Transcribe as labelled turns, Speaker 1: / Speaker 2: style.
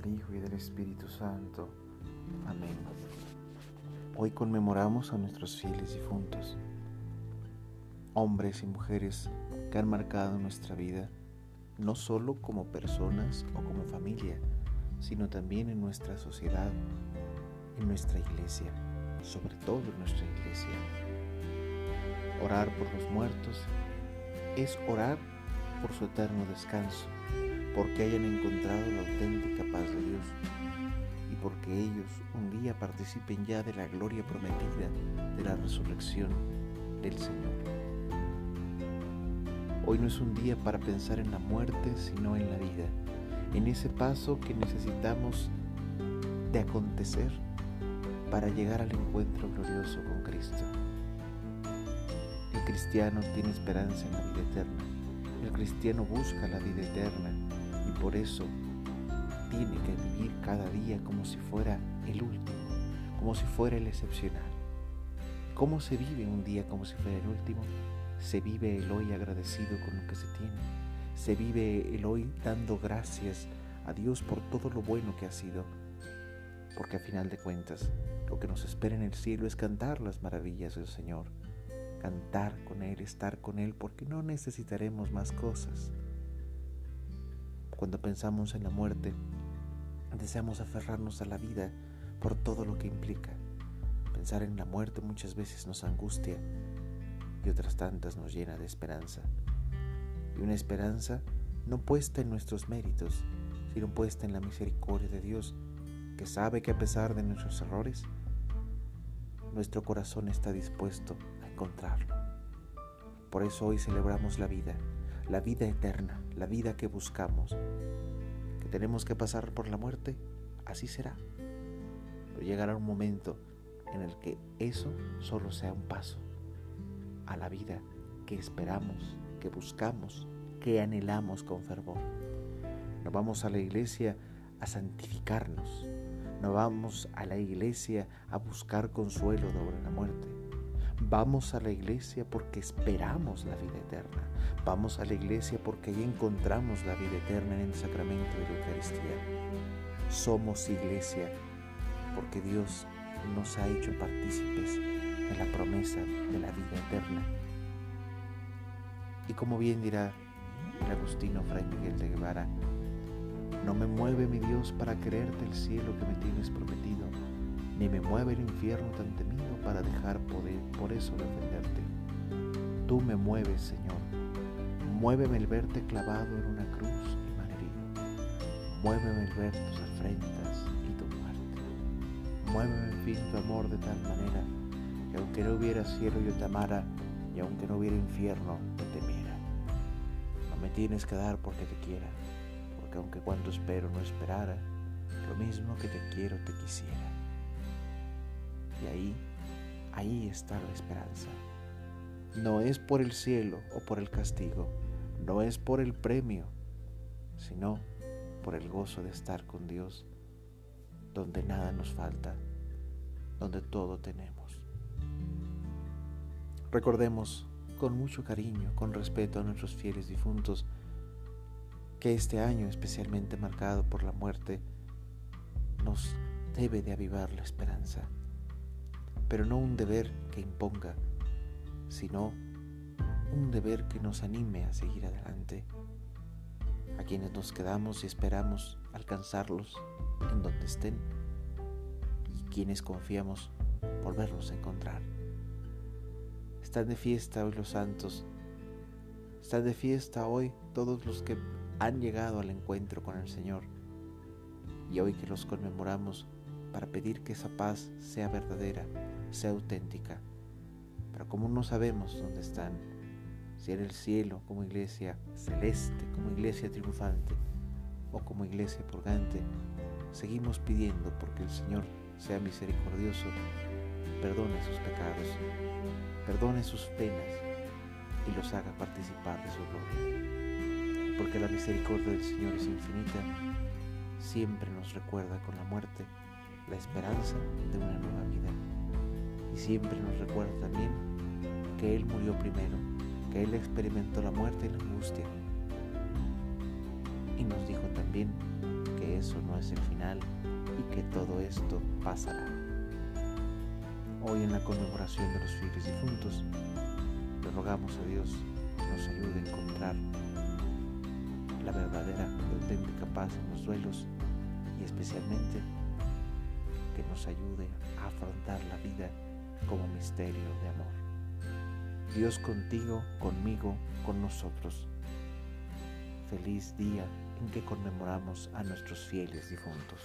Speaker 1: del Hijo y del Espíritu Santo. Amén. Hoy conmemoramos a nuestros fieles difuntos, hombres y mujeres que han marcado nuestra vida, no solo como personas o como familia, sino también en nuestra sociedad, en nuestra iglesia, sobre todo en nuestra iglesia. Orar por los muertos es orar por su eterno descanso porque hayan encontrado la auténtica paz de Dios y porque ellos un día participen ya de la gloria prometida de la resurrección del Señor. Hoy no es un día para pensar en la muerte, sino en la vida, en ese paso que necesitamos de acontecer para llegar al encuentro glorioso con Cristo. El cristiano tiene esperanza en la vida eterna. El cristiano busca la vida eterna por eso tiene que vivir cada día como si fuera el último, como si fuera el excepcional. ¿Cómo se vive un día como si fuera el último? Se vive el hoy agradecido con lo que se tiene. Se vive el hoy dando gracias a Dios por todo lo bueno que ha sido. Porque a final de cuentas, lo que nos espera en el cielo es cantar las maravillas del Señor. Cantar con Él, estar con Él, porque no necesitaremos más cosas. Cuando pensamos en la muerte, deseamos aferrarnos a la vida por todo lo que implica. Pensar en la muerte muchas veces nos angustia y otras tantas nos llena de esperanza. Y una esperanza no puesta en nuestros méritos, sino puesta en la misericordia de Dios, que sabe que a pesar de nuestros errores, nuestro corazón está dispuesto a encontrarlo. Por eso hoy celebramos la vida la vida eterna, la vida que buscamos, que tenemos que pasar por la muerte, así será. Pero llegará un momento en el que eso solo sea un paso a la vida que esperamos, que buscamos, que anhelamos con fervor. No vamos a la iglesia a santificarnos, no vamos a la iglesia a buscar consuelo sobre la muerte. Vamos a la iglesia porque esperamos la vida eterna. Vamos a la iglesia porque ahí encontramos la vida eterna en el sacramento de la Eucaristía. Somos iglesia porque Dios nos ha hecho partícipes de la promesa de la vida eterna. Y como bien dirá el agustino Fray Miguel de Guevara, no me mueve mi Dios para creerte el cielo que me tienes prometido, ni me mueve el infierno tan temido para dejar poder por eso defenderte. Tú me mueves, Señor. Muéveme el verte clavado en una cruz y malherido. Muéveme el ver tus afrentas y tu muerte. Muéveme, en fin, tu amor de tal manera que aunque no hubiera cielo yo te amara y aunque no hubiera infierno te temiera. No me tienes que dar porque te quiera, porque aunque cuando espero no esperara, lo mismo que te quiero te quisiera. Y ahí Ahí está la esperanza. No es por el cielo o por el castigo, no es por el premio, sino por el gozo de estar con Dios, donde nada nos falta, donde todo tenemos. Recordemos con mucho cariño, con respeto a nuestros fieles difuntos, que este año especialmente marcado por la muerte nos debe de avivar la esperanza pero no un deber que imponga, sino un deber que nos anime a seguir adelante, a quienes nos quedamos y esperamos alcanzarlos en donde estén y quienes confiamos volverlos a encontrar. Están de fiesta hoy los santos, están de fiesta hoy todos los que han llegado al encuentro con el Señor y hoy que los conmemoramos para pedir que esa paz sea verdadera sea auténtica. Pero como no sabemos dónde están, si en el cielo como iglesia celeste, como iglesia triunfante o como iglesia purgante, seguimos pidiendo porque el Señor sea misericordioso, perdone sus pecados, perdone sus penas y los haga participar de su gloria. Porque la misericordia del Señor es infinita, siempre nos recuerda con la muerte la esperanza de una nueva vida y siempre nos recuerda también que Él murió primero, que Él experimentó la muerte y la angustia. Y nos dijo también que eso no es el final y que todo esto pasará. Hoy en la conmemoración de los fieles difuntos, le rogamos a Dios que nos ayude a encontrar la verdadera y auténtica paz en los duelos y especialmente que nos ayude a afrontar la vida como misterio de amor. Dios contigo, conmigo, con nosotros. Feliz día en que conmemoramos a nuestros fieles difuntos.